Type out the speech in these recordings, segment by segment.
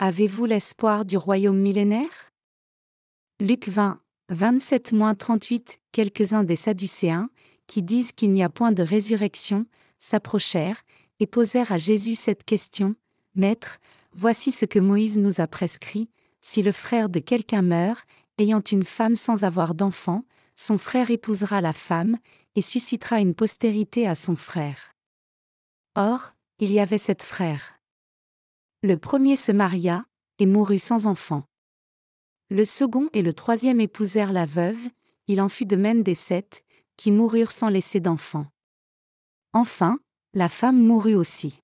Avez-vous l'espoir du royaume millénaire? Luc 20, 27-38 Quelques-uns des Sadducéens, qui disent qu'il n'y a point de résurrection, s'approchèrent et posèrent à Jésus cette question Maître, voici ce que Moïse nous a prescrit si le frère de quelqu'un meurt, ayant une femme sans avoir d'enfant, son frère épousera la femme, et suscitera une postérité à son frère. Or, il y avait sept frères. Le premier se maria, et mourut sans enfant. Le second et le troisième épousèrent la veuve, il en fut de même des sept, qui moururent sans laisser d'enfant. Enfin, la femme mourut aussi.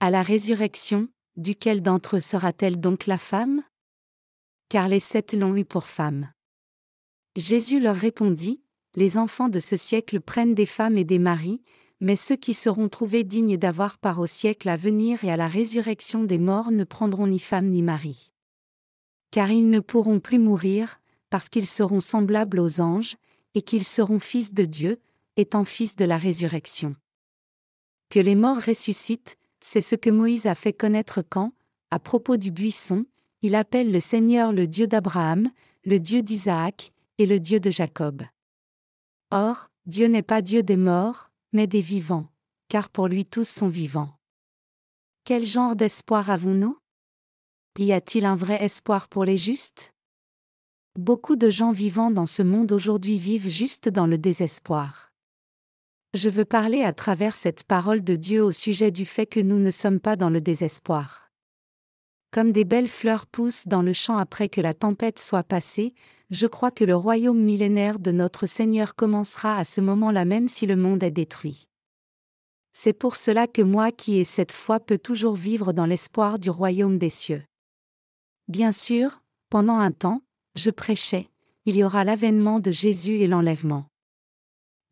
À la résurrection, duquel d'entre eux sera-t-elle donc la femme? Car les sept l'ont eu pour femme. Jésus leur répondit, Les enfants de ce siècle prennent des femmes et des maris, mais ceux qui seront trouvés dignes d'avoir part au siècle à venir et à la résurrection des morts ne prendront ni femme ni mari. Car ils ne pourront plus mourir, parce qu'ils seront semblables aux anges, et qu'ils seront fils de Dieu, étant fils de la résurrection. Que les morts ressuscitent, c'est ce que Moïse a fait connaître quand, à propos du buisson, il appelle le Seigneur le Dieu d'Abraham, le Dieu d'Isaac, et le Dieu de Jacob. Or, Dieu n'est pas Dieu des morts, mais des vivants, car pour lui tous sont vivants. Quel genre d'espoir avons-nous? Y a-t-il un vrai espoir pour les justes? Beaucoup de gens vivant dans ce monde aujourd'hui vivent juste dans le désespoir. Je veux parler à travers cette parole de Dieu au sujet du fait que nous ne sommes pas dans le désespoir. Comme des belles fleurs poussent dans le champ après que la tempête soit passée, je crois que le royaume millénaire de notre Seigneur commencera à ce moment-là même si le monde est détruit. C'est pour cela que moi qui ai cette foi peux toujours vivre dans l'espoir du royaume des cieux. Bien sûr, pendant un temps, je prêchais, il y aura l'avènement de Jésus et l'enlèvement.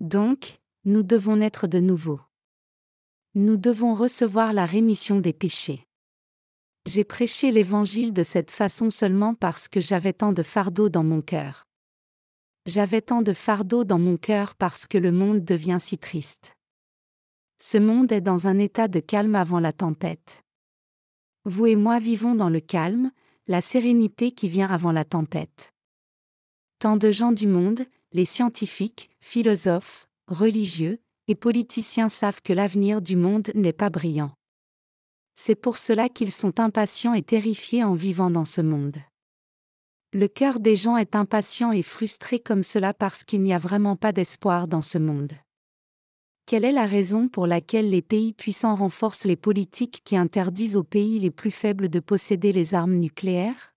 Donc, nous devons naître de nouveau. Nous devons recevoir la rémission des péchés. J'ai prêché l'Évangile de cette façon seulement parce que j'avais tant de fardeau dans mon cœur. J'avais tant de fardeau dans mon cœur parce que le monde devient si triste. Ce monde est dans un état de calme avant la tempête. Vous et moi vivons dans le calme, la sérénité qui vient avant la tempête. Tant de gens du monde, les scientifiques, philosophes, religieux et politiciens savent que l'avenir du monde n'est pas brillant. C'est pour cela qu'ils sont impatients et terrifiés en vivant dans ce monde. Le cœur des gens est impatient et frustré comme cela parce qu'il n'y a vraiment pas d'espoir dans ce monde. Quelle est la raison pour laquelle les pays puissants renforcent les politiques qui interdisent aux pays les plus faibles de posséder les armes nucléaires?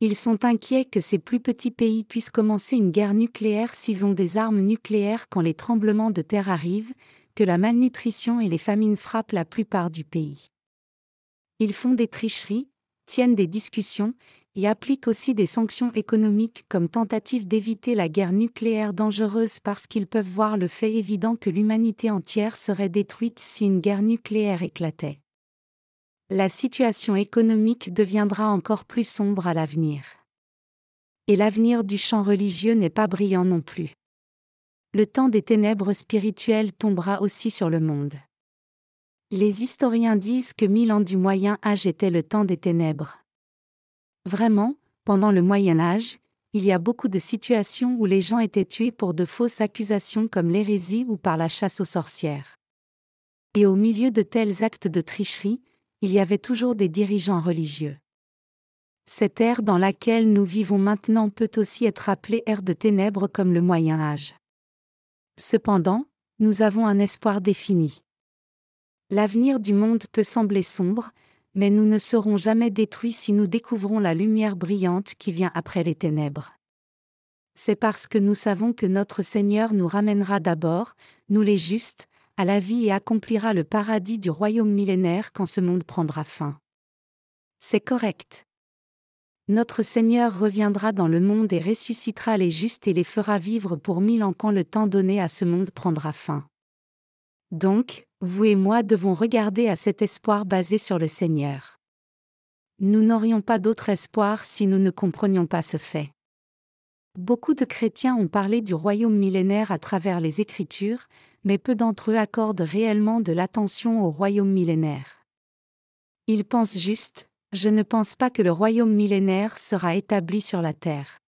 Ils sont inquiets que ces plus petits pays puissent commencer une guerre nucléaire s'ils ont des armes nucléaires quand les tremblements de terre arrivent, que la malnutrition et les famines frappent la plupart du pays. Ils font des tricheries, tiennent des discussions, et appliquent aussi des sanctions économiques comme tentative d'éviter la guerre nucléaire dangereuse parce qu'ils peuvent voir le fait évident que l'humanité entière serait détruite si une guerre nucléaire éclatait. La situation économique deviendra encore plus sombre à l'avenir. Et l'avenir du champ religieux n'est pas brillant non plus. Le temps des ténèbres spirituelles tombera aussi sur le monde. Les historiens disent que mille ans du Moyen Âge était le temps des ténèbres. Vraiment, pendant le Moyen Âge, il y a beaucoup de situations où les gens étaient tués pour de fausses accusations comme l'hérésie ou par la chasse aux sorcières. Et au milieu de tels actes de tricherie, il y avait toujours des dirigeants religieux. Cette ère dans laquelle nous vivons maintenant peut aussi être appelée ère de ténèbres comme le Moyen Âge. Cependant, nous avons un espoir défini. L'avenir du monde peut sembler sombre, mais nous ne serons jamais détruits si nous découvrons la lumière brillante qui vient après les ténèbres. C'est parce que nous savons que notre Seigneur nous ramènera d'abord, nous les justes, à la vie et accomplira le paradis du royaume millénaire quand ce monde prendra fin. C'est correct. Notre Seigneur reviendra dans le monde et ressuscitera les justes et les fera vivre pour mille ans quand le temps donné à ce monde prendra fin. Donc, vous et moi devons regarder à cet espoir basé sur le Seigneur. Nous n'aurions pas d'autre espoir si nous ne comprenions pas ce fait. Beaucoup de chrétiens ont parlé du royaume millénaire à travers les Écritures, mais peu d'entre eux accordent réellement de l'attention au royaume millénaire. Ils pensent juste, je ne pense pas que le royaume millénaire sera établi sur la terre.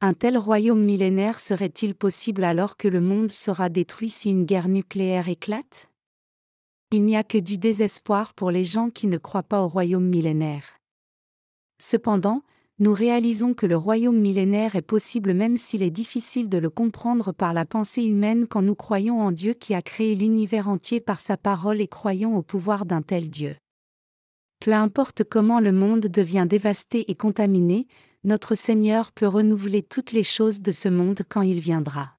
Un tel royaume millénaire serait-il possible alors que le monde sera détruit si une guerre nucléaire éclate? Il n'y a que du désespoir pour les gens qui ne croient pas au royaume millénaire. Cependant, nous réalisons que le royaume millénaire est possible même s'il est difficile de le comprendre par la pensée humaine quand nous croyons en Dieu qui a créé l'univers entier par sa parole et croyons au pouvoir d'un tel Dieu. Peu importe comment le monde devient dévasté et contaminé, notre Seigneur peut renouveler toutes les choses de ce monde quand il viendra.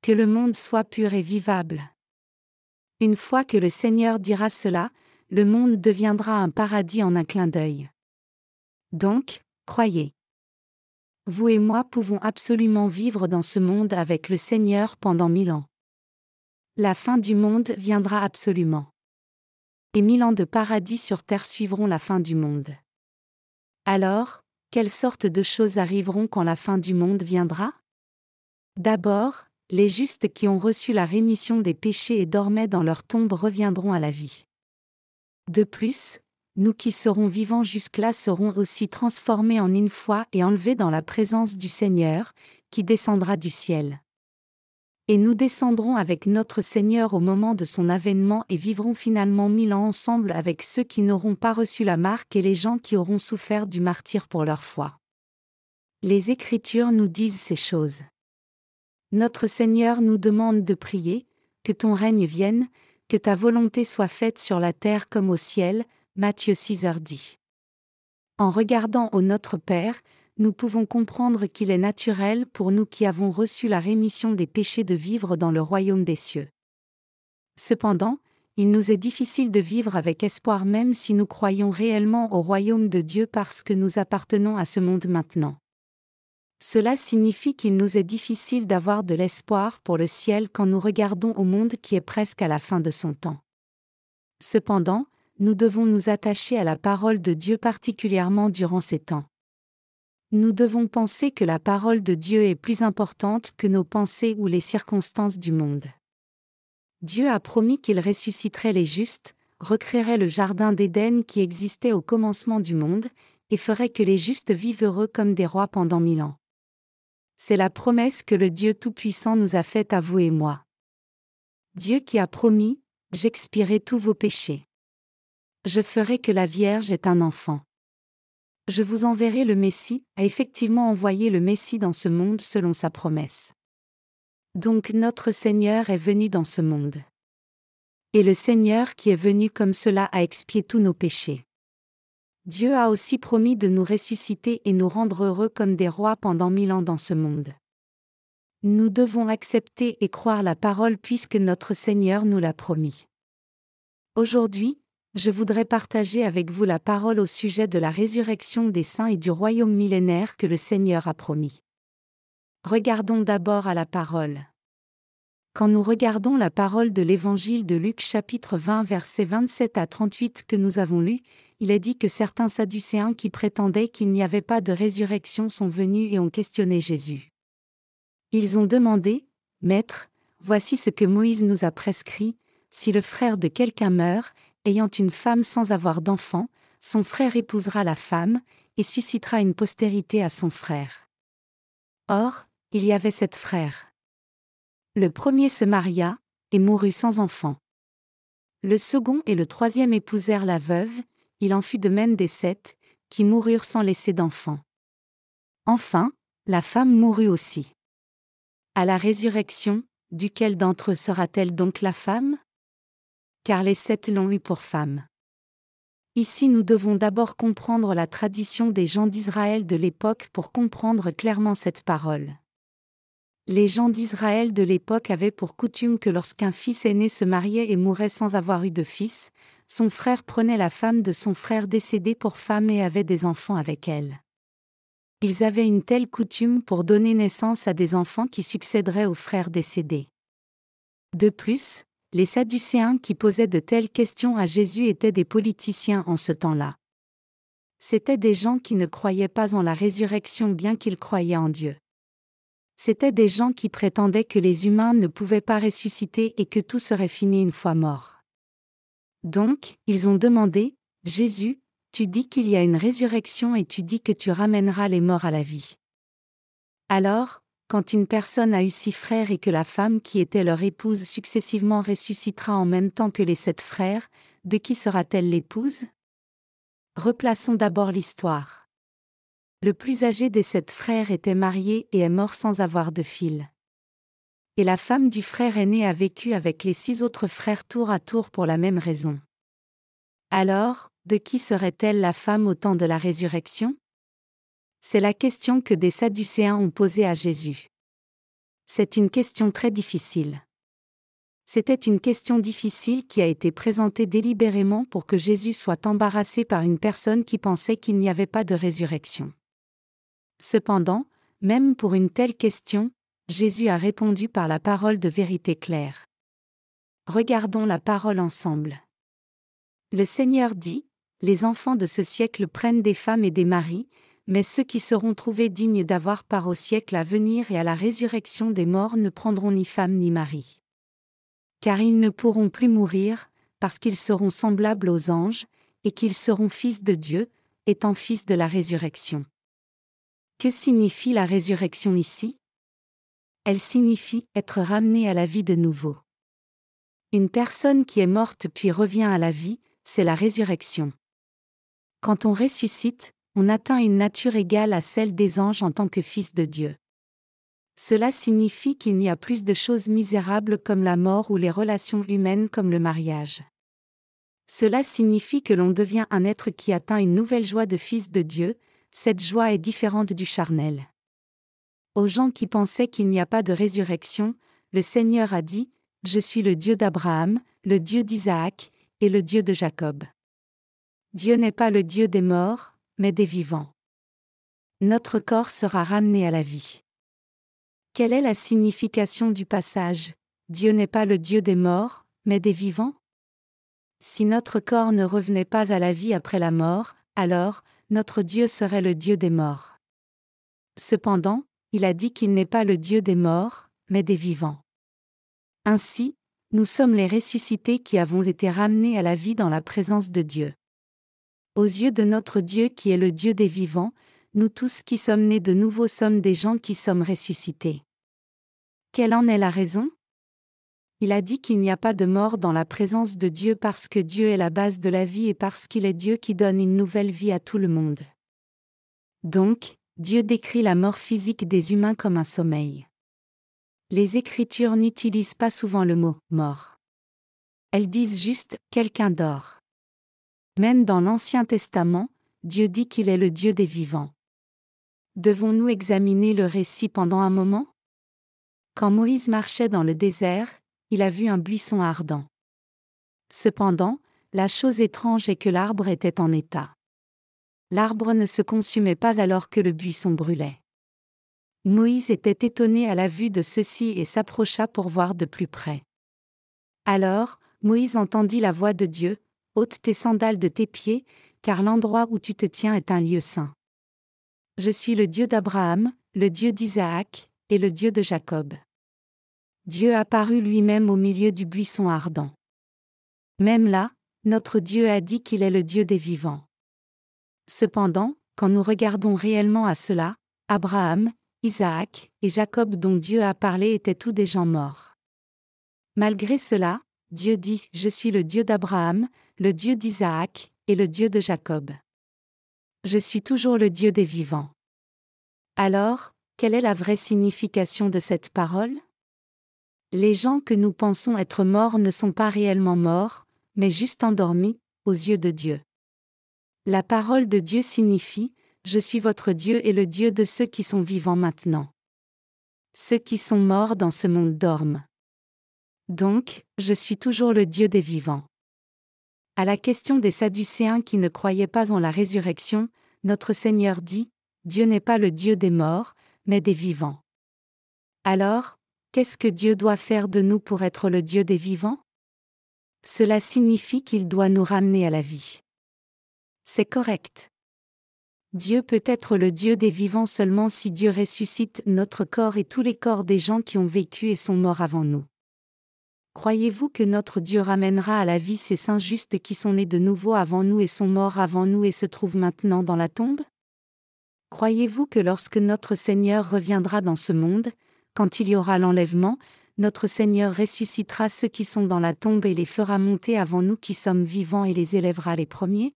Que le monde soit pur et vivable. Une fois que le Seigneur dira cela, le monde deviendra un paradis en un clin d'œil. Donc, croyez. Vous et moi pouvons absolument vivre dans ce monde avec le Seigneur pendant mille ans. La fin du monde viendra absolument et mille ans de paradis sur terre suivront la fin du monde. Alors, quelles sortes de choses arriveront quand la fin du monde viendra? D'abord, les justes qui ont reçu la rémission des péchés et dormaient dans leur tombe reviendront à la vie. De plus, nous qui serons vivants jusque-là serons aussi transformés en une foi et enlevés dans la présence du Seigneur, qui descendra du ciel et nous descendrons avec notre Seigneur au moment de son avènement et vivrons finalement mille ans ensemble avec ceux qui n'auront pas reçu la marque et les gens qui auront souffert du martyr pour leur foi. Les Écritures nous disent ces choses. Notre Seigneur nous demande de prier, que ton règne vienne, que ta volonté soit faite sur la terre comme au ciel, Matthieu 6 h dit. En regardant au Notre Père, nous pouvons comprendre qu'il est naturel pour nous qui avons reçu la rémission des péchés de vivre dans le royaume des cieux. Cependant, il nous est difficile de vivre avec espoir même si nous croyons réellement au royaume de Dieu parce que nous appartenons à ce monde maintenant. Cela signifie qu'il nous est difficile d'avoir de l'espoir pour le ciel quand nous regardons au monde qui est presque à la fin de son temps. Cependant, nous devons nous attacher à la parole de Dieu particulièrement durant ces temps nous devons penser que la parole de Dieu est plus importante que nos pensées ou les circonstances du monde. Dieu a promis qu'il ressusciterait les justes, recréerait le jardin d'Éden qui existait au commencement du monde, et ferait que les justes vivent heureux comme des rois pendant mille ans. C'est la promesse que le Dieu Tout-Puissant nous a faite à vous et moi. Dieu qui a promis, J'expirerai tous vos péchés. Je ferai que la Vierge ait un enfant je vous enverrai le Messie, a effectivement envoyé le Messie dans ce monde selon sa promesse. Donc notre Seigneur est venu dans ce monde. Et le Seigneur qui est venu comme cela a expié tous nos péchés. Dieu a aussi promis de nous ressusciter et nous rendre heureux comme des rois pendant mille ans dans ce monde. Nous devons accepter et croire la parole puisque notre Seigneur nous l'a promis. Aujourd'hui, je voudrais partager avec vous la parole au sujet de la résurrection des saints et du royaume millénaire que le Seigneur a promis. Regardons d'abord à la parole. Quand nous regardons la parole de l'Évangile de Luc chapitre 20 versets 27 à 38 que nous avons lu, il est dit que certains Sadducéens qui prétendaient qu'il n'y avait pas de résurrection sont venus et ont questionné Jésus. Ils ont demandé, Maître, voici ce que Moïse nous a prescrit, si le frère de quelqu'un meurt, ayant une femme sans avoir d'enfant, son frère épousera la femme, et suscitera une postérité à son frère. Or, il y avait sept frères. Le premier se maria, et mourut sans enfant. Le second et le troisième épousèrent la veuve, il en fut de même des sept, qui moururent sans laisser d'enfant. Enfin, la femme mourut aussi. À la résurrection, duquel d'entre eux sera-t-elle donc la femme? Car les sept l'ont eu pour femme. Ici nous devons d'abord comprendre la tradition des gens d'Israël de l'époque pour comprendre clairement cette parole. Les gens d'Israël de l'époque avaient pour coutume que lorsqu'un fils aîné se mariait et mourait sans avoir eu de fils, son frère prenait la femme de son frère décédé pour femme et avait des enfants avec elle. Ils avaient une telle coutume pour donner naissance à des enfants qui succéderaient au frère décédé. De plus, les Sadducéens qui posaient de telles questions à Jésus étaient des politiciens en ce temps-là. C'étaient des gens qui ne croyaient pas en la résurrection bien qu'ils croyaient en Dieu. C'étaient des gens qui prétendaient que les humains ne pouvaient pas ressusciter et que tout serait fini une fois mort. Donc, ils ont demandé, Jésus, Tu dis qu'il y a une résurrection et tu dis que tu ramèneras les morts à la vie. Alors, quand une personne a eu six frères et que la femme qui était leur épouse successivement ressuscitera en même temps que les sept frères, de qui sera-t-elle l'épouse? Replaçons d'abord l'histoire. Le plus âgé des sept frères était marié et est mort sans avoir de fil. Et la femme du frère aîné a vécu avec les six autres frères tour à tour pour la même raison. Alors, de qui serait-elle la femme au temps de la résurrection? C'est la question que des Sadducéens ont posée à Jésus. C'est une question très difficile. C'était une question difficile qui a été présentée délibérément pour que Jésus soit embarrassé par une personne qui pensait qu'il n'y avait pas de résurrection. Cependant, même pour une telle question, Jésus a répondu par la parole de vérité claire. Regardons la parole ensemble. Le Seigneur dit, Les enfants de ce siècle prennent des femmes et des maris, mais ceux qui seront trouvés dignes d'avoir part au siècle à venir et à la résurrection des morts ne prendront ni femme ni mari. Car ils ne pourront plus mourir, parce qu'ils seront semblables aux anges, et qu'ils seront fils de Dieu, étant fils de la résurrection. Que signifie la résurrection ici? Elle signifie être ramené à la vie de nouveau. Une personne qui est morte puis revient à la vie, c'est la résurrection. Quand on ressuscite, on atteint une nature égale à celle des anges en tant que fils de Dieu. Cela signifie qu'il n'y a plus de choses misérables comme la mort ou les relations humaines comme le mariage. Cela signifie que l'on devient un être qui atteint une nouvelle joie de fils de Dieu, cette joie est différente du charnel. Aux gens qui pensaient qu'il n'y a pas de résurrection, le Seigneur a dit, Je suis le Dieu d'Abraham, le Dieu d'Isaac, et le Dieu de Jacob. Dieu n'est pas le Dieu des morts, mais des vivants. Notre corps sera ramené à la vie. Quelle est la signification du passage Dieu n'est pas le Dieu des morts, mais des vivants Si notre corps ne revenait pas à la vie après la mort, alors, notre Dieu serait le Dieu des morts. Cependant, il a dit qu'il n'est pas le Dieu des morts, mais des vivants. Ainsi, nous sommes les ressuscités qui avons été ramenés à la vie dans la présence de Dieu. Aux yeux de notre Dieu qui est le Dieu des vivants, nous tous qui sommes nés de nouveau sommes des gens qui sommes ressuscités. Quelle en est la raison? Il a dit qu'il n'y a pas de mort dans la présence de Dieu parce que Dieu est la base de la vie et parce qu'il est Dieu qui donne une nouvelle vie à tout le monde. Donc, Dieu décrit la mort physique des humains comme un sommeil. Les Écritures n'utilisent pas souvent le mot mort. Elles disent juste quelqu'un dort. Même dans l'Ancien Testament, Dieu dit qu'il est le Dieu des vivants. Devons-nous examiner le récit pendant un moment? Quand Moïse marchait dans le désert, il a vu un buisson ardent. Cependant, la chose étrange est que l'arbre était en état. L'arbre ne se consumait pas alors que le buisson brûlait. Moïse était étonné à la vue de ceci et s'approcha pour voir de plus près. Alors, Moïse entendit la voix de Dieu, ôte tes sandales de tes pieds, car l'endroit où tu te tiens est un lieu saint. Je suis le Dieu d'Abraham, le Dieu d'Isaac, et le Dieu de Jacob. Dieu apparut lui-même au milieu du buisson ardent. Même là, notre Dieu a dit qu'il est le Dieu des vivants. Cependant, quand nous regardons réellement à cela, Abraham, Isaac et Jacob dont Dieu a parlé étaient tous des gens morts. Malgré cela, Dieu dit, Je suis le Dieu d'Abraham, le Dieu d'Isaac, et le Dieu de Jacob. Je suis toujours le Dieu des vivants. Alors, quelle est la vraie signification de cette parole? Les gens que nous pensons être morts ne sont pas réellement morts, mais juste endormis, aux yeux de Dieu. La parole de Dieu signifie, Je suis votre Dieu et le Dieu de ceux qui sont vivants maintenant. Ceux qui sont morts dans ce monde dorment. Donc, je suis toujours le Dieu des vivants. À la question des Sadducéens qui ne croyaient pas en la résurrection, notre Seigneur dit, Dieu n'est pas le Dieu des morts, mais des vivants. Alors, qu'est-ce que Dieu doit faire de nous pour être le Dieu des vivants? Cela signifie qu'il doit nous ramener à la vie. C'est correct. Dieu peut être le Dieu des vivants seulement si Dieu ressuscite notre corps et tous les corps des gens qui ont vécu et sont morts avant nous. Croyez-vous que notre Dieu ramènera à la vie ces saints justes qui sont nés de nouveau avant nous et sont morts avant nous et se trouvent maintenant dans la tombe? Croyez-vous que lorsque notre Seigneur reviendra dans ce monde, quand il y aura l'enlèvement, notre Seigneur ressuscitera ceux qui sont dans la tombe et les fera monter avant nous qui sommes vivants et les élèvera les premiers?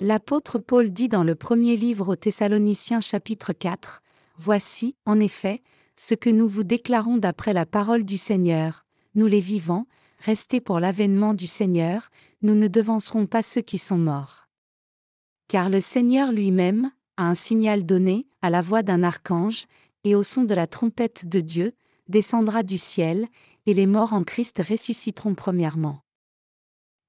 L'apôtre Paul dit dans le premier livre aux Thessaloniciens chapitre 4, Voici, en effet, ce que nous vous déclarons d'après la parole du Seigneur, nous les vivants, restés pour l'avènement du Seigneur, nous ne devancerons pas ceux qui sont morts. Car le Seigneur lui-même, a un signal donné, à la voix d'un archange, et au son de la trompette de Dieu, descendra du ciel, et les morts en Christ ressusciteront premièrement.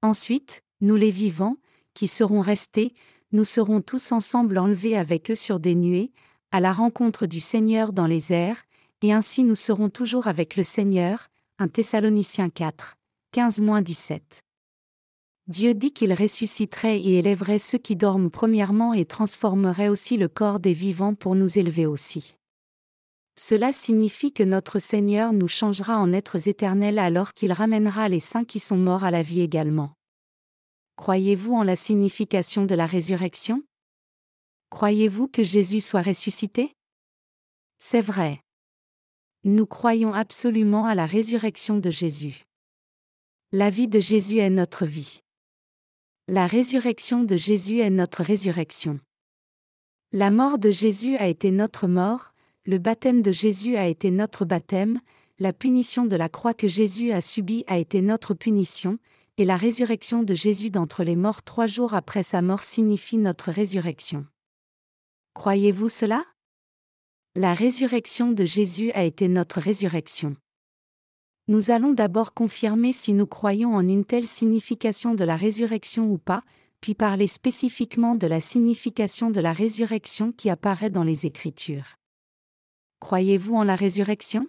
Ensuite, nous les vivants, qui seront restés, nous serons tous ensemble enlevés avec eux sur des nuées, à la rencontre du Seigneur dans les airs, et ainsi nous serons toujours avec le Seigneur. 1 Thessaloniciens 4, 15-17. Dieu dit qu'il ressusciterait et élèverait ceux qui dorment premièrement et transformerait aussi le corps des vivants pour nous élever aussi. Cela signifie que notre Seigneur nous changera en êtres éternels alors qu'il ramènera les saints qui sont morts à la vie également. Croyez-vous en la signification de la résurrection? Croyez-vous que Jésus soit ressuscité? C'est vrai. Nous croyons absolument à la résurrection de Jésus. La vie de Jésus est notre vie. La résurrection de Jésus est notre résurrection. La mort de Jésus a été notre mort, le baptême de Jésus a été notre baptême, la punition de la croix que Jésus a subie a été notre punition, et la résurrection de Jésus d'entre les morts trois jours après sa mort signifie notre résurrection. Croyez-vous cela? La résurrection de Jésus a été notre résurrection. Nous allons d'abord confirmer si nous croyons en une telle signification de la résurrection ou pas, puis parler spécifiquement de la signification de la résurrection qui apparaît dans les Écritures. Croyez-vous en la résurrection?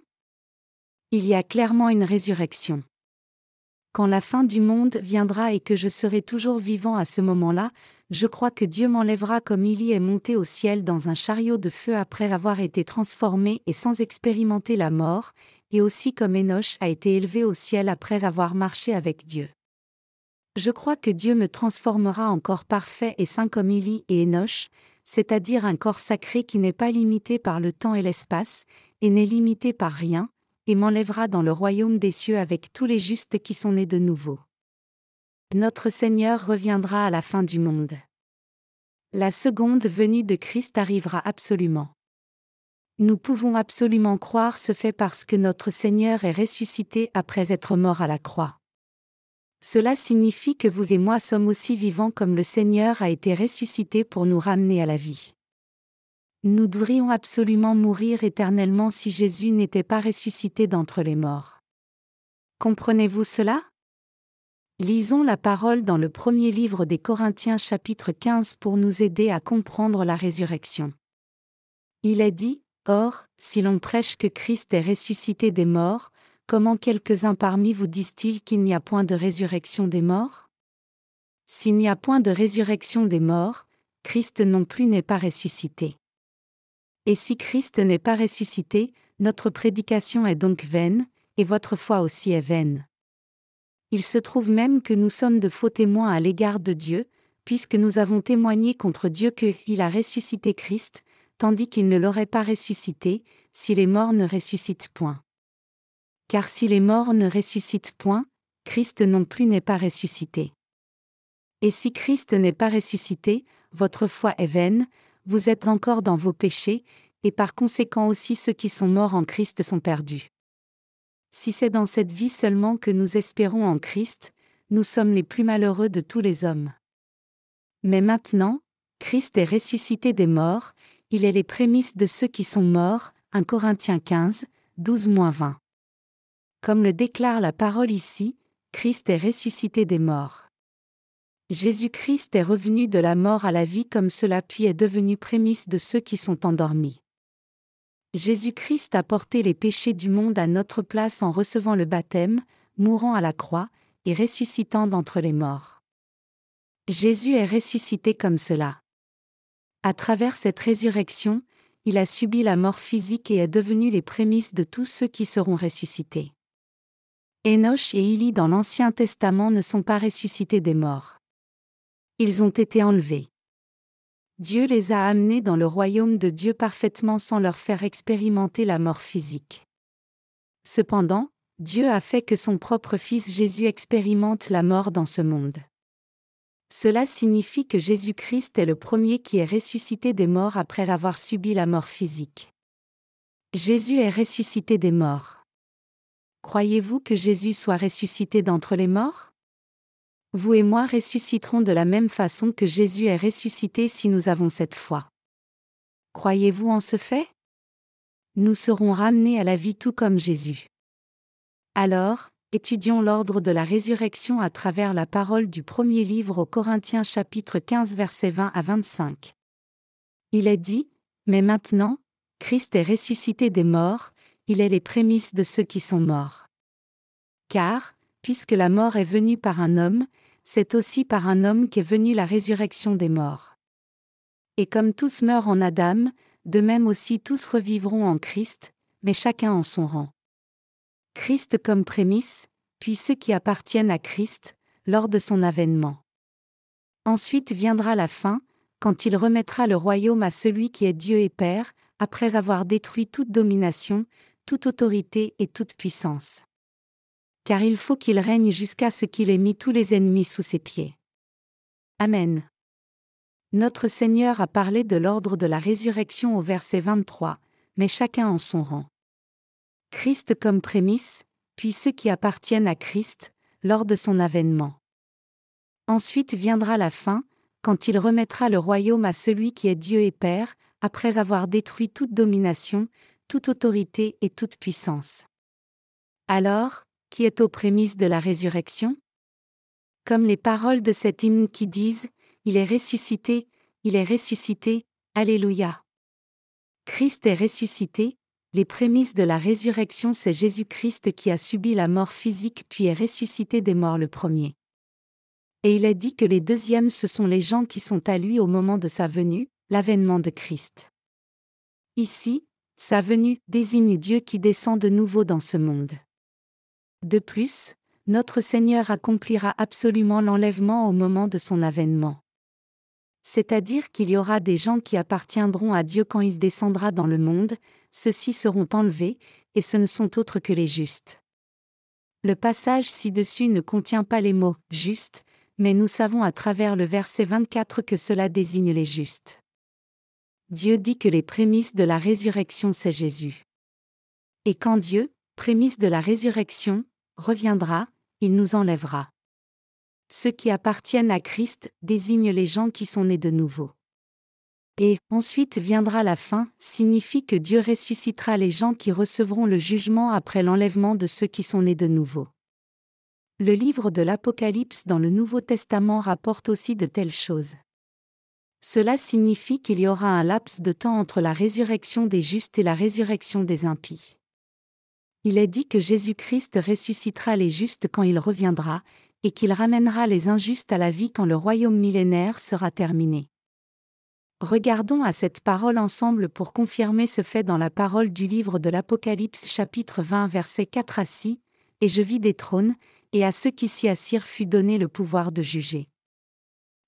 Il y a clairement une résurrection. Quand la fin du monde viendra et que je serai toujours vivant à ce moment-là, je crois que Dieu m'enlèvera comme y est monté au ciel dans un chariot de feu après avoir été transformé et sans expérimenter la mort, et aussi comme Enoch a été élevé au ciel après avoir marché avec Dieu. Je crois que Dieu me transformera en corps parfait et saint comme Élie et Enoch, c'est-à-dire un corps sacré qui n'est pas limité par le temps et l'espace, et n'est limité par rien, et m'enlèvera dans le royaume des cieux avec tous les justes qui sont nés de nouveau. Notre Seigneur reviendra à la fin du monde. La seconde venue de Christ arrivera absolument. Nous pouvons absolument croire ce fait parce que notre Seigneur est ressuscité après être mort à la croix. Cela signifie que vous et moi sommes aussi vivants comme le Seigneur a été ressuscité pour nous ramener à la vie. Nous devrions absolument mourir éternellement si Jésus n'était pas ressuscité d'entre les morts. Comprenez-vous cela? Lisons la parole dans le premier livre des Corinthiens chapitre 15 pour nous aider à comprendre la résurrection. Il est dit, Or, si l'on prêche que Christ est ressuscité des morts, comment quelques-uns parmi vous disent-ils qu'il n'y a point de résurrection des morts? S'il n'y a point de résurrection des morts, Christ non plus n'est pas ressuscité. Et si Christ n'est pas ressuscité, notre prédication est donc vaine, et votre foi aussi est vaine. Il se trouve même que nous sommes de faux témoins à l'égard de Dieu, puisque nous avons témoigné contre Dieu qu'il a ressuscité Christ, tandis qu'il ne l'aurait pas ressuscité, si les morts ne ressuscitent point. Car si les morts ne ressuscitent point, Christ non plus n'est pas ressuscité. Et si Christ n'est pas ressuscité, votre foi est vaine, vous êtes encore dans vos péchés, et par conséquent aussi ceux qui sont morts en Christ sont perdus. Si c'est dans cette vie seulement que nous espérons en Christ, nous sommes les plus malheureux de tous les hommes. Mais maintenant, Christ est ressuscité des morts, il est les prémices de ceux qui sont morts, 1 Corinthiens 15, 12-20. Comme le déclare la parole ici, Christ est ressuscité des morts. Jésus-Christ est revenu de la mort à la vie comme cela puis est devenu prémisse de ceux qui sont endormis. Jésus-Christ a porté les péchés du monde à notre place en recevant le baptême, mourant à la croix, et ressuscitant d'entre les morts. Jésus est ressuscité comme cela. À travers cette résurrection, il a subi la mort physique et est devenu les prémices de tous ceux qui seront ressuscités. Enoch et Élie dans l'Ancien Testament ne sont pas ressuscités des morts. Ils ont été enlevés. Dieu les a amenés dans le royaume de Dieu parfaitement sans leur faire expérimenter la mort physique. Cependant, Dieu a fait que son propre Fils Jésus expérimente la mort dans ce monde. Cela signifie que Jésus-Christ est le premier qui est ressuscité des morts après avoir subi la mort physique. Jésus est ressuscité des morts. Croyez-vous que Jésus soit ressuscité d'entre les morts? Vous et moi ressusciterons de la même façon que Jésus est ressuscité si nous avons cette foi. Croyez-vous en ce fait? Nous serons ramenés à la vie tout comme Jésus. Alors, étudions l'ordre de la résurrection à travers la parole du premier livre aux Corinthiens chapitre 15 versets 20 à 25. Il est dit, Mais maintenant, Christ est ressuscité des morts, il est les prémices de ceux qui sont morts. Car, puisque la mort est venue par un homme, c'est aussi par un homme qu'est venue la résurrection des morts. Et comme tous meurent en Adam, de même aussi tous revivront en Christ, mais chacun en son rang. Christ comme prémisse, puis ceux qui appartiennent à Christ, lors de son avènement. Ensuite viendra la fin, quand il remettra le royaume à celui qui est Dieu et Père, après avoir détruit toute domination, toute autorité et toute puissance. Car il faut qu'il règne jusqu'à ce qu'il ait mis tous les ennemis sous ses pieds. Amen. Notre Seigneur a parlé de l'ordre de la résurrection au verset 23, mais chacun en son rang. Christ comme prémisse, puis ceux qui appartiennent à Christ, lors de son avènement. Ensuite viendra la fin, quand il remettra le royaume à celui qui est Dieu et Père, après avoir détruit toute domination, toute autorité et toute puissance. Alors, qui est aux prémices de la résurrection? Comme les paroles de cet hymne qui disent Il est ressuscité, il est ressuscité, Alléluia. Christ est ressuscité, les prémices de la résurrection, c'est Jésus-Christ qui a subi la mort physique puis est ressuscité des morts le premier. Et il est dit que les deuxièmes ce sont les gens qui sont à lui au moment de sa venue, l'avènement de Christ. Ici, sa venue désigne Dieu qui descend de nouveau dans ce monde. De plus, notre Seigneur accomplira absolument l'enlèvement au moment de son avènement. C'est-à-dire qu'il y aura des gens qui appartiendront à Dieu quand il descendra dans le monde, ceux-ci seront enlevés, et ce ne sont autres que les justes. Le passage ci-dessus ne contient pas les mots juste, mais nous savons à travers le verset 24 que cela désigne les justes. Dieu dit que les prémices de la résurrection c'est Jésus. Et quand Dieu, prémisse de la résurrection, reviendra, il nous enlèvera. Ceux qui appartiennent à Christ désignent les gens qui sont nés de nouveau. Et ensuite viendra la fin, signifie que Dieu ressuscitera les gens qui recevront le jugement après l'enlèvement de ceux qui sont nés de nouveau. Le livre de l'Apocalypse dans le Nouveau Testament rapporte aussi de telles choses. Cela signifie qu'il y aura un laps de temps entre la résurrection des justes et la résurrection des impies. Il est dit que Jésus-Christ ressuscitera les justes quand il reviendra, et qu'il ramènera les injustes à la vie quand le royaume millénaire sera terminé. Regardons à cette parole ensemble pour confirmer ce fait dans la parole du livre de l'Apocalypse chapitre 20 versets 4 à 6, Et je vis des trônes, et à ceux qui s'y assirent fut donné le pouvoir de juger.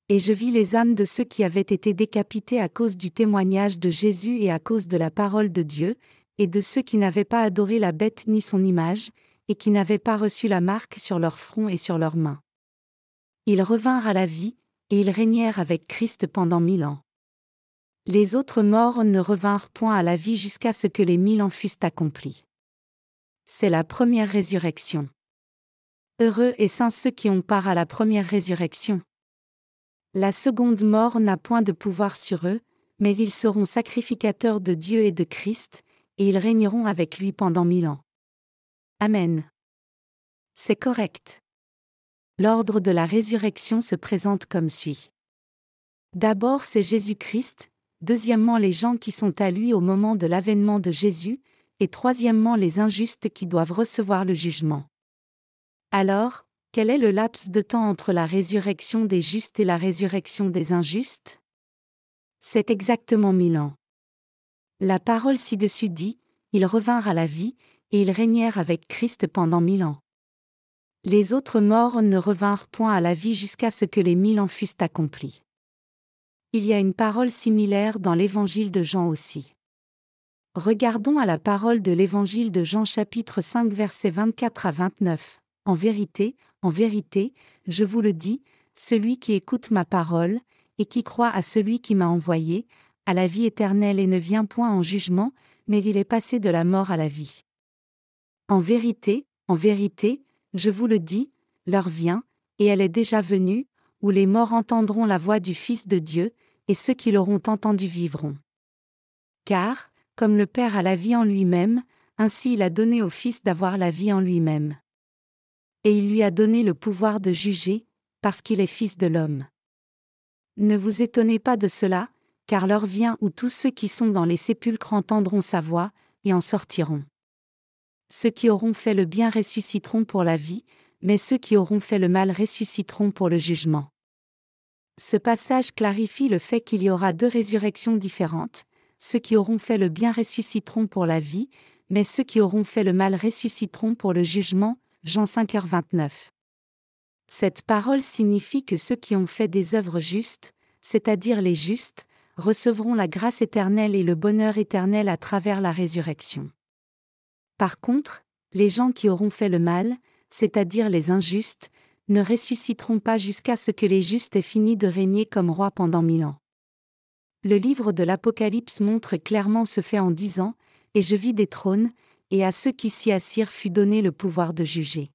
Et je vis les âmes de ceux qui avaient été décapités à cause du témoignage de Jésus et à cause de la parole de Dieu, et de ceux qui n'avaient pas adoré la bête ni son image, et qui n'avaient pas reçu la marque sur leur front et sur leurs mains. Ils revinrent à la vie, et ils régnèrent avec Christ pendant mille ans. Les autres morts ne revinrent point à la vie jusqu'à ce que les mille ans fussent accomplis. C'est la première résurrection. Heureux et saints ceux qui ont part à la première résurrection. La seconde mort n'a point de pouvoir sur eux, mais ils seront sacrificateurs de Dieu et de Christ, et ils régneront avec lui pendant mille ans. Amen. C'est correct. L'ordre de la résurrection se présente comme suit. D'abord c'est Jésus-Christ, deuxièmement les gens qui sont à lui au moment de l'avènement de Jésus, et troisièmement les injustes qui doivent recevoir le jugement. Alors, quel est le laps de temps entre la résurrection des justes et la résurrection des injustes? C'est exactement mille ans. La parole ci-dessus dit, ils revinrent à la vie, et ils régnèrent avec Christ pendant mille ans. Les autres morts ne revinrent point à la vie jusqu'à ce que les mille ans fussent accomplis. Il y a une parole similaire dans l'évangile de Jean aussi. Regardons à la parole de l'évangile de Jean chapitre 5 versets 24 à 29. En vérité, en vérité, je vous le dis, celui qui écoute ma parole, et qui croit à celui qui m'a envoyé, à la vie éternelle et ne vient point en jugement, mais il est passé de la mort à la vie. En vérité, en vérité, je vous le dis, l'heure vient, et elle est déjà venue, où les morts entendront la voix du Fils de Dieu, et ceux qui l'auront entendu vivront. Car, comme le Père a la vie en lui-même, ainsi il a donné au Fils d'avoir la vie en lui-même. Et il lui a donné le pouvoir de juger, parce qu'il est Fils de l'homme. Ne vous étonnez pas de cela, car l'heure vient où tous ceux qui sont dans les sépulcres entendront sa voix, et en sortiront. Ceux qui auront fait le bien ressusciteront pour la vie, mais ceux qui auront fait le mal ressusciteront pour le jugement. Ce passage clarifie le fait qu'il y aura deux résurrections différentes, ceux qui auront fait le bien ressusciteront pour la vie, mais ceux qui auront fait le mal ressusciteront pour le jugement, Jean 5h29. Cette parole signifie que ceux qui ont fait des œuvres justes, c'est-à-dire les justes, recevront la grâce éternelle et le bonheur éternel à travers la résurrection. Par contre, les gens qui auront fait le mal, c'est-à-dire les injustes, ne ressusciteront pas jusqu'à ce que les justes aient fini de régner comme rois pendant mille ans. Le livre de l'Apocalypse montre clairement ce fait en disant Et je vis des trônes, et à ceux qui s'y assirent fut donné le pouvoir de juger.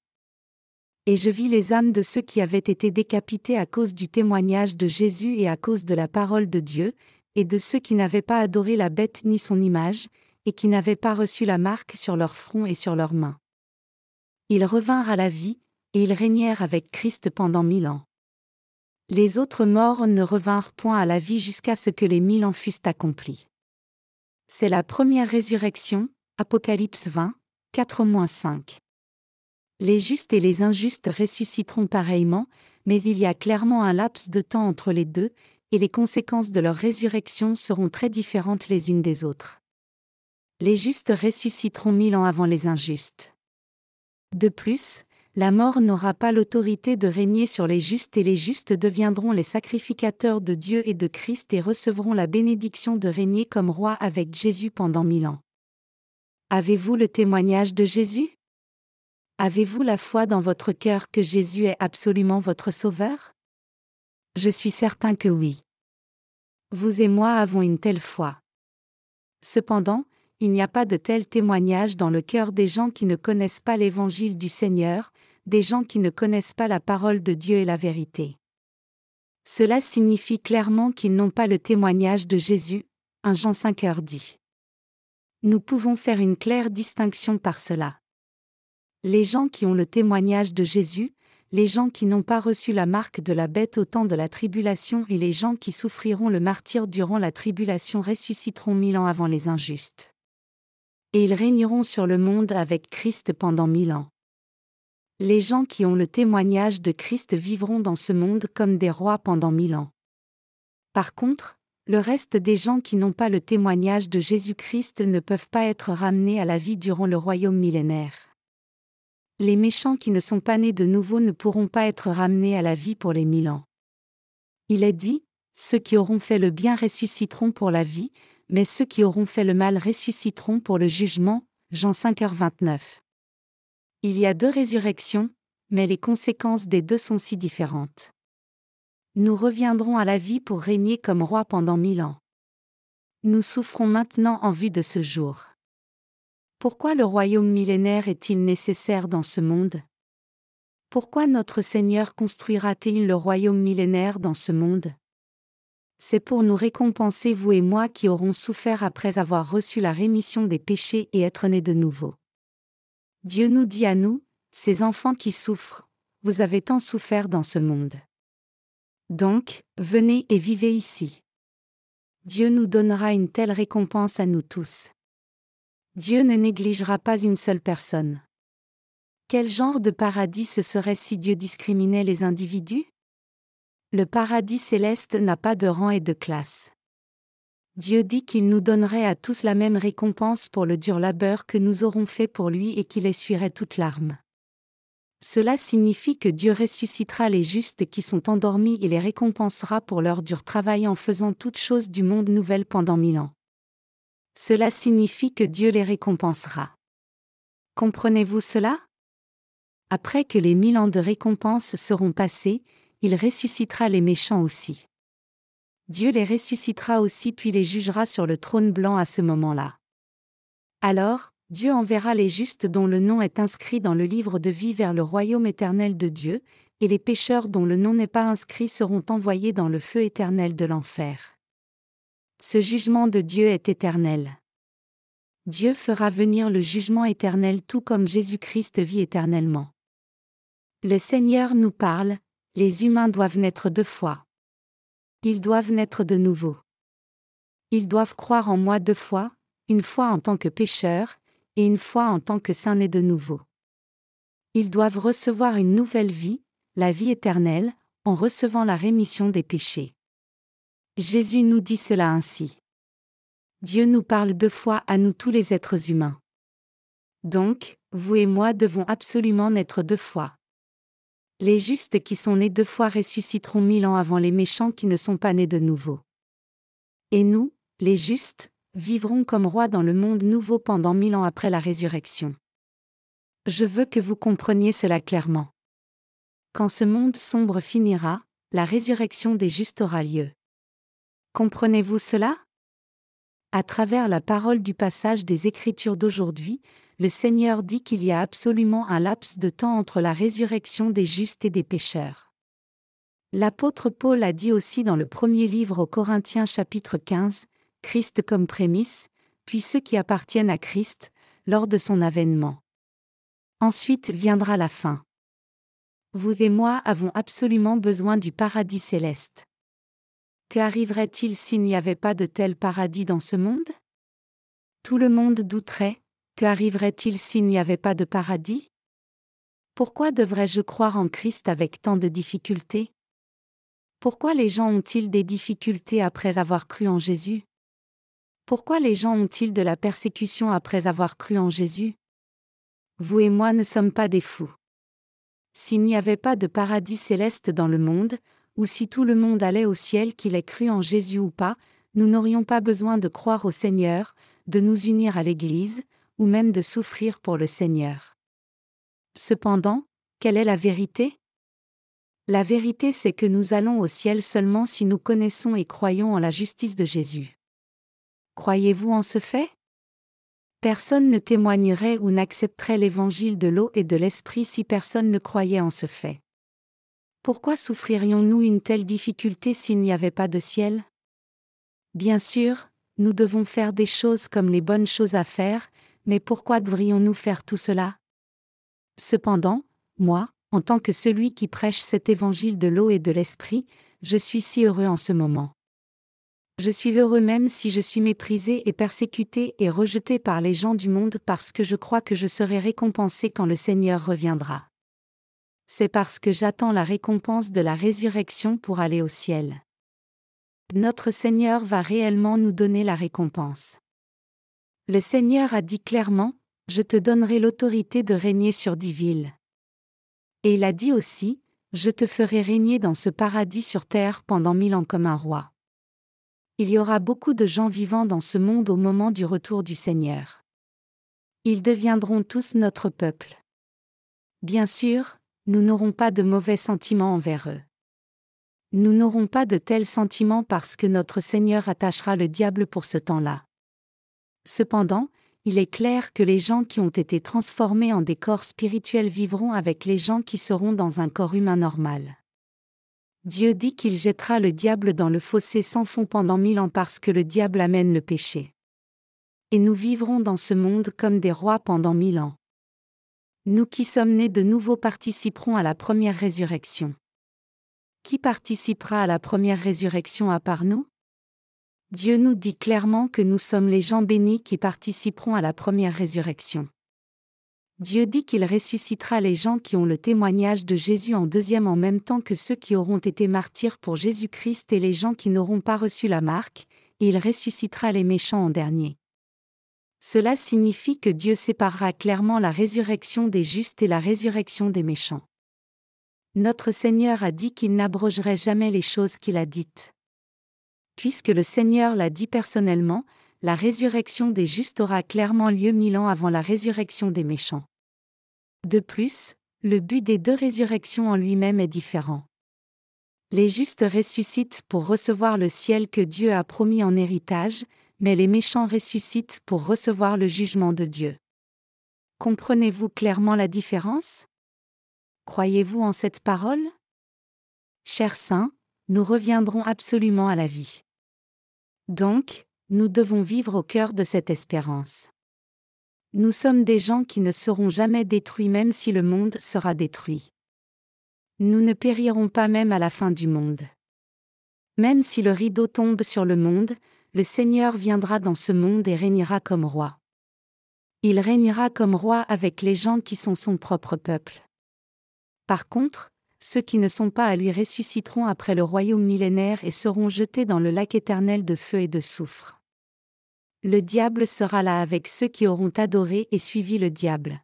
Et je vis les âmes de ceux qui avaient été décapités à cause du témoignage de Jésus et à cause de la parole de Dieu, et de ceux qui n'avaient pas adoré la bête ni son image, et qui n'avaient pas reçu la marque sur leur front et sur leurs mains. Ils revinrent à la vie, et ils régnèrent avec Christ pendant mille ans. Les autres morts ne revinrent point à la vie jusqu'à ce que les mille ans fussent accomplis. C'est la première résurrection, Apocalypse 20, 4-5. Les justes et les injustes ressusciteront pareillement, mais il y a clairement un laps de temps entre les deux, et les conséquences de leur résurrection seront très différentes les unes des autres. Les justes ressusciteront mille ans avant les injustes. De plus, la mort n'aura pas l'autorité de régner sur les justes et les justes deviendront les sacrificateurs de Dieu et de Christ et recevront la bénédiction de régner comme roi avec Jésus pendant mille ans. Avez-vous le témoignage de Jésus? Avez-vous la foi dans votre cœur que Jésus est absolument votre Sauveur? Je suis certain que oui. Vous et moi avons une telle foi. Cependant, il n'y a pas de tel témoignage dans le cœur des gens qui ne connaissent pas l'évangile du Seigneur, des gens qui ne connaissent pas la parole de Dieu et la vérité. Cela signifie clairement qu'ils n'ont pas le témoignage de Jésus, 1 Jean 5 heures dit. Nous pouvons faire une claire distinction par cela. Les gens qui ont le témoignage de Jésus, les gens qui n'ont pas reçu la marque de la bête au temps de la tribulation et les gens qui souffriront le martyr durant la tribulation ressusciteront mille ans avant les injustes. Et ils régneront sur le monde avec Christ pendant mille ans. Les gens qui ont le témoignage de Christ vivront dans ce monde comme des rois pendant mille ans. Par contre, le reste des gens qui n'ont pas le témoignage de Jésus-Christ ne peuvent pas être ramenés à la vie durant le royaume millénaire. Les méchants qui ne sont pas nés de nouveau ne pourront pas être ramenés à la vie pour les mille ans. Il est dit, ceux qui auront fait le bien ressusciteront pour la vie, mais ceux qui auront fait le mal ressusciteront pour le jugement. Jean 5h29. Il y a deux résurrections, mais les conséquences des deux sont si différentes. Nous reviendrons à la vie pour régner comme roi pendant mille ans. Nous souffrons maintenant en vue de ce jour. Pourquoi le royaume millénaire est-il nécessaire dans ce monde? Pourquoi notre Seigneur construira-t-il le royaume millénaire dans ce monde? C'est pour nous récompenser, vous et moi qui aurons souffert après avoir reçu la rémission des péchés et être nés de nouveau. Dieu nous dit à nous, ces enfants qui souffrent, vous avez tant souffert dans ce monde. Donc, venez et vivez ici. Dieu nous donnera une telle récompense à nous tous. Dieu ne négligera pas une seule personne. Quel genre de paradis ce serait si Dieu discriminait les individus? Le paradis céleste n'a pas de rang et de classe. Dieu dit qu'il nous donnerait à tous la même récompense pour le dur labeur que nous aurons fait pour lui et qu'il essuierait toute larme. Cela signifie que Dieu ressuscitera les justes qui sont endormis et les récompensera pour leur dur travail en faisant toutes choses du monde nouvelle pendant mille ans. Cela signifie que Dieu les récompensera. Comprenez-vous cela? Après que les mille ans de récompense seront passés, il ressuscitera les méchants aussi. Dieu les ressuscitera aussi puis les jugera sur le trône blanc à ce moment-là. Alors, Dieu enverra les justes dont le nom est inscrit dans le livre de vie vers le royaume éternel de Dieu, et les pécheurs dont le nom n'est pas inscrit seront envoyés dans le feu éternel de l'enfer. Ce jugement de Dieu est éternel. Dieu fera venir le jugement éternel tout comme Jésus-Christ vit éternellement. Le Seigneur nous parle, les humains doivent naître deux fois. Ils doivent naître de nouveau. Ils doivent croire en moi deux fois, une fois en tant que pécheur, et une fois en tant que saint né de nouveau. Ils doivent recevoir une nouvelle vie, la vie éternelle, en recevant la rémission des péchés. Jésus nous dit cela ainsi. Dieu nous parle deux fois à nous tous les êtres humains. Donc, vous et moi devons absolument naître deux fois. Les justes qui sont nés deux fois ressusciteront mille ans avant les méchants qui ne sont pas nés de nouveau. Et nous, les justes, vivront comme rois dans le monde nouveau pendant mille ans après la résurrection. Je veux que vous compreniez cela clairement. Quand ce monde sombre finira, la résurrection des justes aura lieu. Comprenez-vous cela? À travers la parole du passage des Écritures d'aujourd'hui, le Seigneur dit qu'il y a absolument un laps de temps entre la résurrection des justes et des pécheurs. L'apôtre Paul a dit aussi dans le premier livre aux Corinthiens chapitre 15, Christ comme prémisse, puis ceux qui appartiennent à Christ, lors de son avènement. Ensuite viendra la fin. Vous et moi avons absolument besoin du paradis céleste. Qu'arriverait-il s'il n'y avait pas de tel paradis dans ce monde? Tout le monde douterait. Qu'arriverait-il s'il n'y avait pas de paradis? Pourquoi devrais-je croire en Christ avec tant de difficultés? Pourquoi les gens ont-ils des difficultés après avoir cru en Jésus? Pourquoi les gens ont-ils de la persécution après avoir cru en Jésus? Vous et moi ne sommes pas des fous. S'il n'y avait pas de paradis céleste dans le monde, ou si tout le monde allait au ciel qu'il ait cru en Jésus ou pas, nous n'aurions pas besoin de croire au Seigneur, de nous unir à l'Église, ou même de souffrir pour le Seigneur. Cependant, quelle est la vérité? La vérité c'est que nous allons au ciel seulement si nous connaissons et croyons en la justice de Jésus. Croyez-vous en ce fait? Personne ne témoignerait ou n'accepterait l'évangile de l'eau et de l'esprit si personne ne croyait en ce fait. Pourquoi souffririons-nous une telle difficulté s'il n'y avait pas de ciel? Bien sûr, nous devons faire des choses comme les bonnes choses à faire, mais pourquoi devrions-nous faire tout cela? Cependant, moi, en tant que celui qui prêche cet évangile de l'eau et de l'esprit, je suis si heureux en ce moment. Je suis heureux même si je suis méprisé et persécuté et rejeté par les gens du monde parce que je crois que je serai récompensé quand le Seigneur reviendra. C'est parce que j'attends la récompense de la résurrection pour aller au ciel. Notre Seigneur va réellement nous donner la récompense. Le Seigneur a dit clairement, Je te donnerai l'autorité de régner sur dix villes. Et il a dit aussi, Je te ferai régner dans ce paradis sur terre pendant mille ans comme un roi il y aura beaucoup de gens vivant dans ce monde au moment du retour du Seigneur. Ils deviendront tous notre peuple. Bien sûr, nous n'aurons pas de mauvais sentiments envers eux. Nous n'aurons pas de tels sentiments parce que notre Seigneur attachera le diable pour ce temps-là. Cependant, il est clair que les gens qui ont été transformés en des corps spirituels vivront avec les gens qui seront dans un corps humain normal. Dieu dit qu'il jettera le diable dans le fossé sans fond pendant mille ans parce que le diable amène le péché. Et nous vivrons dans ce monde comme des rois pendant mille ans. Nous qui sommes nés de nouveau participerons à la première résurrection. Qui participera à la première résurrection à part nous? Dieu nous dit clairement que nous sommes les gens bénis qui participeront à la première résurrection. Dieu dit qu'il ressuscitera les gens qui ont le témoignage de Jésus en deuxième en même temps que ceux qui auront été martyrs pour Jésus-Christ et les gens qui n'auront pas reçu la marque, et il ressuscitera les méchants en dernier. Cela signifie que Dieu séparera clairement la résurrection des justes et la résurrection des méchants. Notre Seigneur a dit qu'il n'abrogerait jamais les choses qu'il a dites. Puisque le Seigneur l'a dit personnellement, la résurrection des justes aura clairement lieu mille ans avant la résurrection des méchants. De plus, le but des deux résurrections en lui-même est différent. Les justes ressuscitent pour recevoir le ciel que Dieu a promis en héritage, mais les méchants ressuscitent pour recevoir le jugement de Dieu. Comprenez-vous clairement la différence? Croyez-vous en cette parole? Chers saints, nous reviendrons absolument à la vie. Donc, nous devons vivre au cœur de cette espérance. Nous sommes des gens qui ne seront jamais détruits même si le monde sera détruit. Nous ne périrons pas même à la fin du monde. Même si le rideau tombe sur le monde, le Seigneur viendra dans ce monde et régnera comme roi. Il régnera comme roi avec les gens qui sont son propre peuple. Par contre, ceux qui ne sont pas à lui ressusciteront après le royaume millénaire et seront jetés dans le lac éternel de feu et de soufre. Le diable sera là avec ceux qui auront adoré et suivi le diable.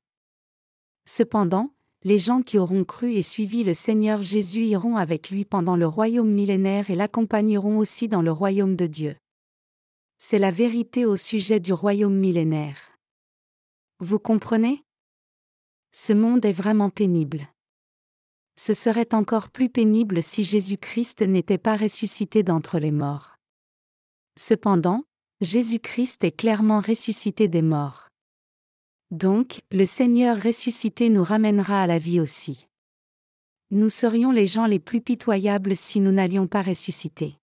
Cependant, les gens qui auront cru et suivi le Seigneur Jésus iront avec lui pendant le royaume millénaire et l'accompagneront aussi dans le royaume de Dieu. C'est la vérité au sujet du royaume millénaire. Vous comprenez? Ce monde est vraiment pénible. Ce serait encore plus pénible si Jésus-Christ n'était pas ressuscité d'entre les morts. Cependant, Jésus-Christ est clairement ressuscité des morts. Donc, le Seigneur ressuscité nous ramènera à la vie aussi. Nous serions les gens les plus pitoyables si nous n'allions pas ressusciter.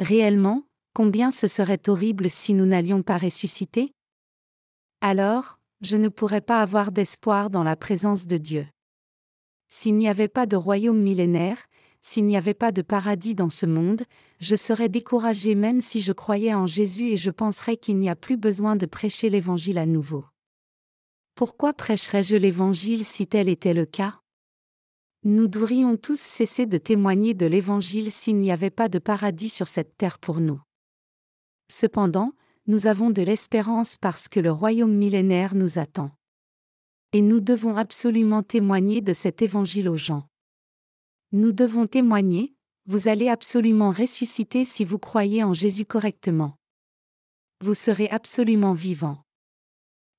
Réellement, combien ce serait horrible si nous n'allions pas ressusciter? Alors, je ne pourrais pas avoir d'espoir dans la présence de Dieu. S'il n'y avait pas de royaume millénaire, s'il n'y avait pas de paradis dans ce monde, je serais découragé même si je croyais en Jésus et je penserais qu'il n'y a plus besoin de prêcher l'Évangile à nouveau. Pourquoi prêcherais-je l'Évangile si tel était le cas? Nous devrions tous cesser de témoigner de l'Évangile s'il n'y avait pas de paradis sur cette terre pour nous. Cependant, nous avons de l'espérance parce que le royaume millénaire nous attend. Et nous devons absolument témoigner de cet Évangile aux gens. Nous devons témoigner, vous allez absolument ressusciter si vous croyez en Jésus correctement. Vous serez absolument vivant.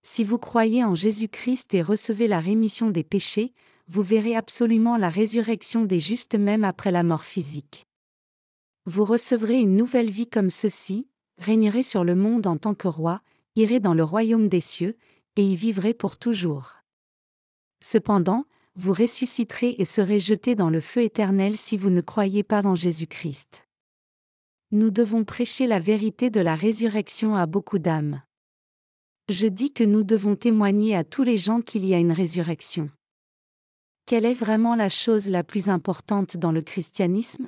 Si vous croyez en Jésus-Christ et recevez la rémission des péchés, vous verrez absolument la résurrection des justes même après la mort physique. Vous recevrez une nouvelle vie comme ceci, régnerez sur le monde en tant que roi, irez dans le royaume des cieux, et y vivrez pour toujours. Cependant, vous ressusciterez et serez jetés dans le feu éternel si vous ne croyez pas en Jésus-Christ. Nous devons prêcher la vérité de la résurrection à beaucoup d'âmes. Je dis que nous devons témoigner à tous les gens qu'il y a une résurrection. Quelle est vraiment la chose la plus importante dans le christianisme?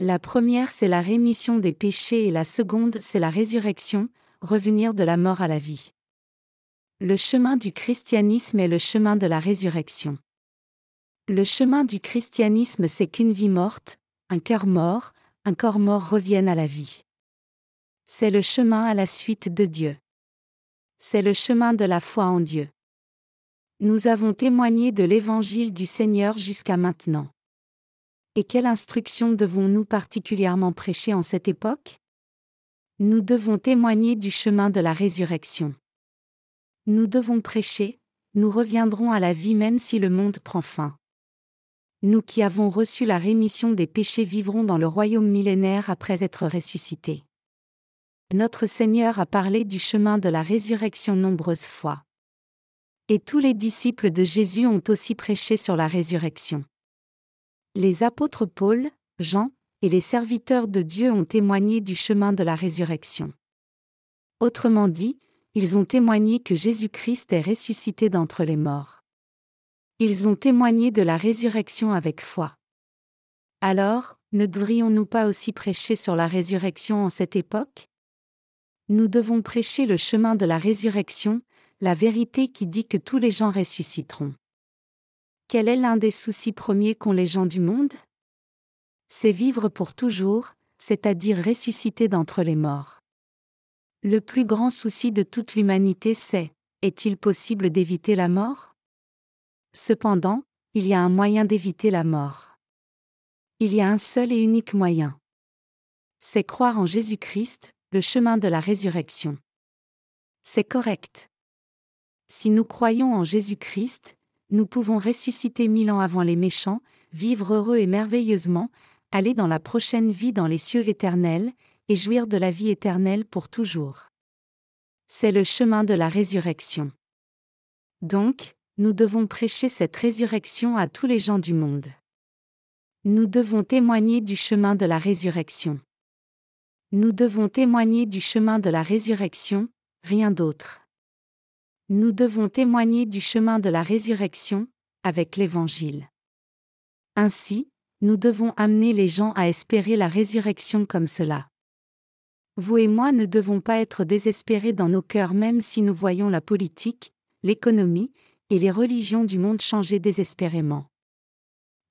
La première, c'est la rémission des péchés et la seconde, c'est la résurrection, revenir de la mort à la vie. Le chemin du christianisme est le chemin de la résurrection. Le chemin du christianisme c'est qu'une vie morte, un cœur mort, un corps mort reviennent à la vie. C'est le chemin à la suite de Dieu. C'est le chemin de la foi en Dieu. Nous avons témoigné de l'évangile du Seigneur jusqu'à maintenant. Et quelle instruction devons-nous particulièrement prêcher en cette époque? Nous devons témoigner du chemin de la résurrection. Nous devons prêcher, nous reviendrons à la vie même si le monde prend fin. Nous qui avons reçu la rémission des péchés vivrons dans le royaume millénaire après être ressuscités. Notre Seigneur a parlé du chemin de la résurrection nombreuses fois. Et tous les disciples de Jésus ont aussi prêché sur la résurrection. Les apôtres Paul, Jean, et les serviteurs de Dieu ont témoigné du chemin de la résurrection. Autrement dit, ils ont témoigné que Jésus-Christ est ressuscité d'entre les morts. Ils ont témoigné de la résurrection avec foi. Alors, ne devrions-nous pas aussi prêcher sur la résurrection en cette époque? Nous devons prêcher le chemin de la résurrection, la vérité qui dit que tous les gens ressusciteront. Quel est l'un des soucis premiers qu'ont les gens du monde? C'est vivre pour toujours, c'est-à-dire ressusciter d'entre les morts. Le plus grand souci de toute l'humanité c'est, est-il possible d'éviter la mort? Cependant, il y a un moyen d'éviter la mort. Il y a un seul et unique moyen. C'est croire en Jésus-Christ, le chemin de la résurrection. C'est correct. Si nous croyons en Jésus-Christ, nous pouvons ressusciter mille ans avant les méchants, vivre heureux et merveilleusement, aller dans la prochaine vie dans les cieux éternels, et jouir de la vie éternelle pour toujours. C'est le chemin de la résurrection. Donc, nous devons prêcher cette résurrection à tous les gens du monde. Nous devons témoigner du chemin de la résurrection. Nous devons témoigner du chemin de la résurrection, rien d'autre. Nous devons témoigner du chemin de la résurrection, avec l'Évangile. Ainsi, nous devons amener les gens à espérer la résurrection comme cela. Vous et moi ne devons pas être désespérés dans nos cœurs même si nous voyons la politique, l'économie, et les religions du monde changer désespérément.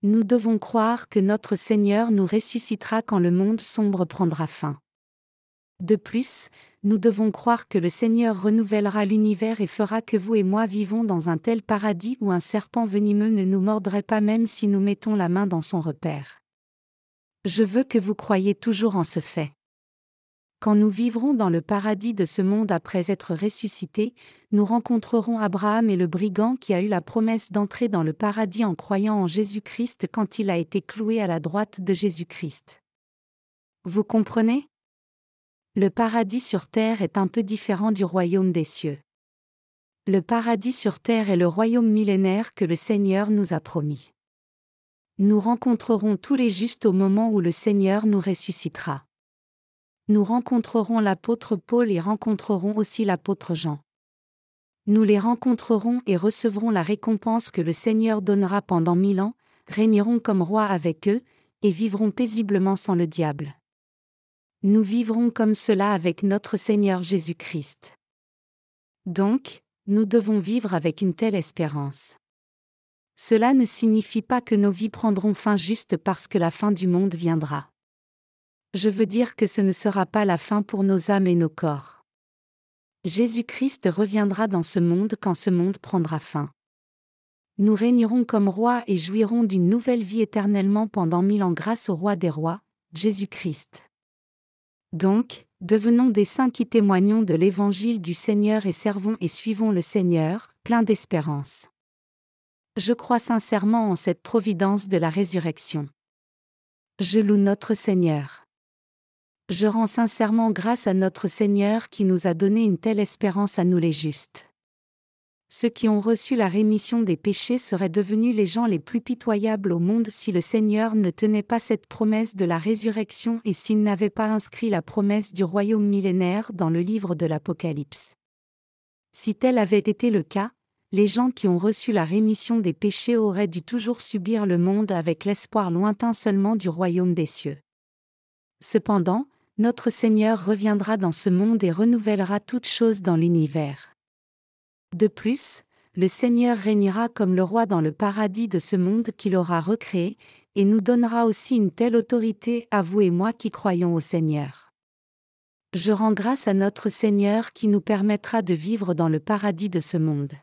Nous devons croire que notre Seigneur nous ressuscitera quand le monde sombre prendra fin. De plus, nous devons croire que le Seigneur renouvellera l'univers et fera que vous et moi vivons dans un tel paradis où un serpent venimeux ne nous mordrait pas même si nous mettons la main dans son repère. Je veux que vous croyiez toujours en ce fait. Quand nous vivrons dans le paradis de ce monde après être ressuscités, nous rencontrerons Abraham et le brigand qui a eu la promesse d'entrer dans le paradis en croyant en Jésus-Christ quand il a été cloué à la droite de Jésus-Christ. Vous comprenez? Le paradis sur terre est un peu différent du royaume des cieux. Le paradis sur terre est le royaume millénaire que le Seigneur nous a promis. Nous rencontrerons tous les justes au moment où le Seigneur nous ressuscitera nous rencontrerons l'apôtre Paul et rencontrerons aussi l'apôtre Jean. Nous les rencontrerons et recevrons la récompense que le Seigneur donnera pendant mille ans, régnerons comme rois avec eux, et vivrons paisiblement sans le diable. Nous vivrons comme cela avec notre Seigneur Jésus-Christ. Donc, nous devons vivre avec une telle espérance. Cela ne signifie pas que nos vies prendront fin juste parce que la fin du monde viendra je veux dire que ce ne sera pas la fin pour nos âmes et nos corps. Jésus-Christ reviendra dans ce monde quand ce monde prendra fin. Nous régnerons comme rois et jouirons d'une nouvelle vie éternellement pendant mille ans grâce au roi des rois, Jésus-Christ. Donc, devenons des saints qui témoignons de l'évangile du Seigneur et servons et suivons le Seigneur, plein d'espérance. Je crois sincèrement en cette providence de la résurrection. Je loue notre Seigneur. Je rends sincèrement grâce à notre Seigneur qui nous a donné une telle espérance à nous les justes. Ceux qui ont reçu la rémission des péchés seraient devenus les gens les plus pitoyables au monde si le Seigneur ne tenait pas cette promesse de la résurrection et s'il n'avait pas inscrit la promesse du royaume millénaire dans le livre de l'Apocalypse. Si tel avait été le cas, les gens qui ont reçu la rémission des péchés auraient dû toujours subir le monde avec l'espoir lointain seulement du royaume des cieux. Cependant, notre Seigneur reviendra dans ce monde et renouvellera toutes choses dans l'univers. De plus, le Seigneur régnera comme le roi dans le paradis de ce monde qu'il aura recréé, et nous donnera aussi une telle autorité à vous et moi qui croyons au Seigneur. Je rends grâce à notre Seigneur qui nous permettra de vivre dans le paradis de ce monde.